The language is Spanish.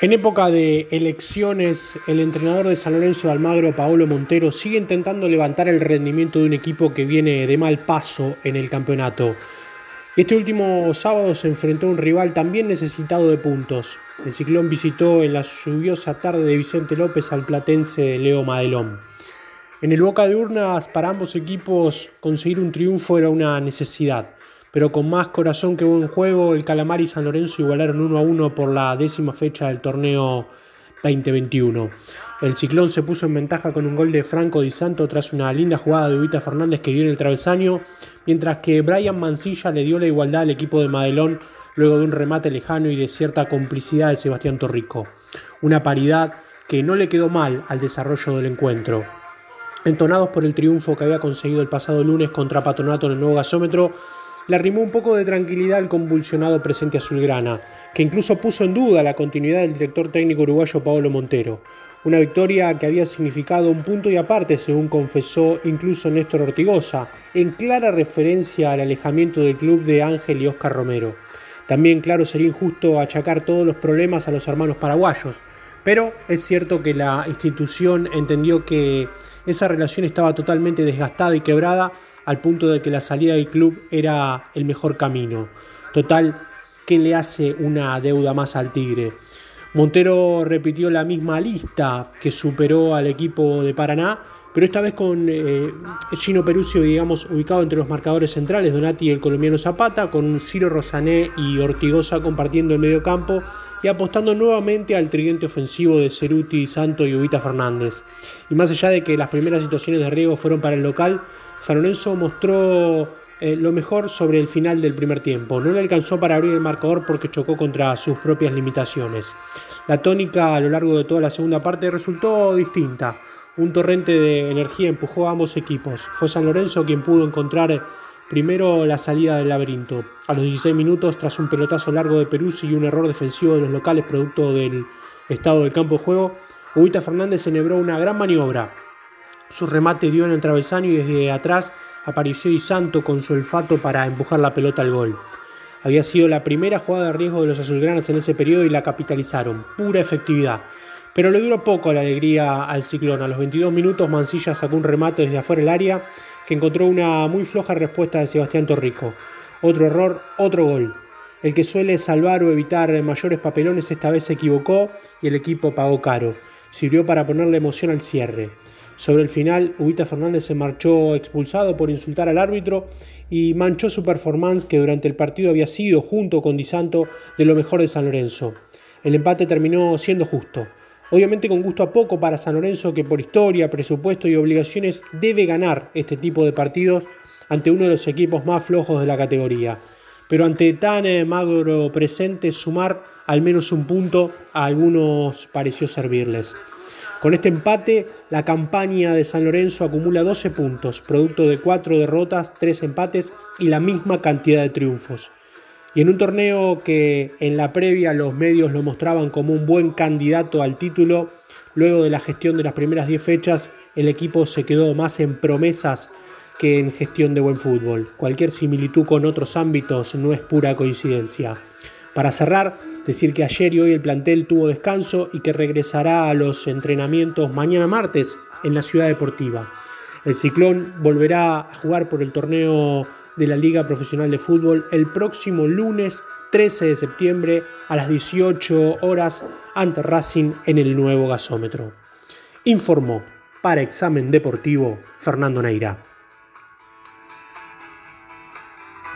En época de elecciones, el entrenador de San Lorenzo de Almagro, Paolo Montero, sigue intentando levantar el rendimiento de un equipo que viene de mal paso en el campeonato. Este último sábado se enfrentó a un rival también necesitado de puntos. El ciclón visitó en la lluviosa tarde de Vicente López al platense Leo Madelón. En el boca de urnas, para ambos equipos, conseguir un triunfo era una necesidad pero con más corazón que buen juego, el Calamar y San Lorenzo igualaron 1 a 1 por la décima fecha del torneo 2021. El Ciclón se puso en ventaja con un gol de Franco Di Santo tras una linda jugada de Ubita Fernández que dio en el travesaño, mientras que Brian Mancilla le dio la igualdad al equipo de Madelón luego de un remate lejano y de cierta complicidad de Sebastián Torrico. Una paridad que no le quedó mal al desarrollo del encuentro. Entonados por el triunfo que había conseguido el pasado lunes contra Patronato en el nuevo gasómetro, le arrimó un poco de tranquilidad al convulsionado presente azulgrana, que incluso puso en duda la continuidad del director técnico uruguayo Paolo Montero. Una victoria que había significado un punto y aparte, según confesó incluso Néstor Ortigosa, en clara referencia al alejamiento del club de Ángel y Oscar Romero. También, claro, sería injusto achacar todos los problemas a los hermanos paraguayos, pero es cierto que la institución entendió que esa relación estaba totalmente desgastada y quebrada al punto de que la salida del club era el mejor camino. Total, ¿qué le hace una deuda más al Tigre? Montero repitió la misma lista que superó al equipo de Paraná, pero esta vez con eh, Gino Perucio, digamos, ubicado entre los marcadores centrales, Donati y el colombiano Zapata, con Ciro Rosané y Ortigosa compartiendo el medio campo y apostando nuevamente al tridente ofensivo de Ceruti, Santo y Ubita Fernández. Y más allá de que las primeras situaciones de riego fueron para el local, San Lorenzo mostró eh, lo mejor sobre el final del primer tiempo. No le alcanzó para abrir el marcador porque chocó contra sus propias limitaciones. La tónica a lo largo de toda la segunda parte resultó distinta. Un torrente de energía empujó a ambos equipos. Fue San Lorenzo quien pudo encontrar primero la salida del laberinto. A los 16 minutos, tras un pelotazo largo de Peruzzi y un error defensivo de los locales producto del estado del campo de juego, Ubita Fernández celebró una gran maniobra su remate dio en el travesaño y desde atrás apareció Di Santo con su olfato para empujar la pelota al gol. Había sido la primera jugada de riesgo de los azulgranas en ese periodo y la capitalizaron. Pura efectividad. Pero le duró poco la alegría al ciclón. A los 22 minutos Mancilla sacó un remate desde afuera del área que encontró una muy floja respuesta de Sebastián Torrico. Otro error, otro gol. El que suele salvar o evitar mayores papelones esta vez se equivocó y el equipo pagó caro. Sirvió para ponerle emoción al cierre. Sobre el final, Ubita Fernández se marchó expulsado por insultar al árbitro y manchó su performance que durante el partido había sido, junto con Di Santo, de lo mejor de San Lorenzo. El empate terminó siendo justo. Obviamente con gusto a poco para San Lorenzo que por historia, presupuesto y obligaciones debe ganar este tipo de partidos ante uno de los equipos más flojos de la categoría. Pero ante tan eh, magro presente, sumar al menos un punto a algunos pareció servirles. Con este empate, la campaña de San Lorenzo acumula 12 puntos, producto de 4 derrotas, 3 empates y la misma cantidad de triunfos. Y en un torneo que en la previa los medios lo mostraban como un buen candidato al título, luego de la gestión de las primeras 10 fechas, el equipo se quedó más en promesas que en gestión de buen fútbol. Cualquier similitud con otros ámbitos no es pura coincidencia. Para cerrar, decir que ayer y hoy el plantel tuvo descanso y que regresará a los entrenamientos mañana martes en la ciudad deportiva. El Ciclón volverá a jugar por el torneo de la Liga Profesional de Fútbol el próximo lunes 13 de septiembre a las 18 horas ante Racing en el nuevo gasómetro. Informó para Examen Deportivo Fernando Neira.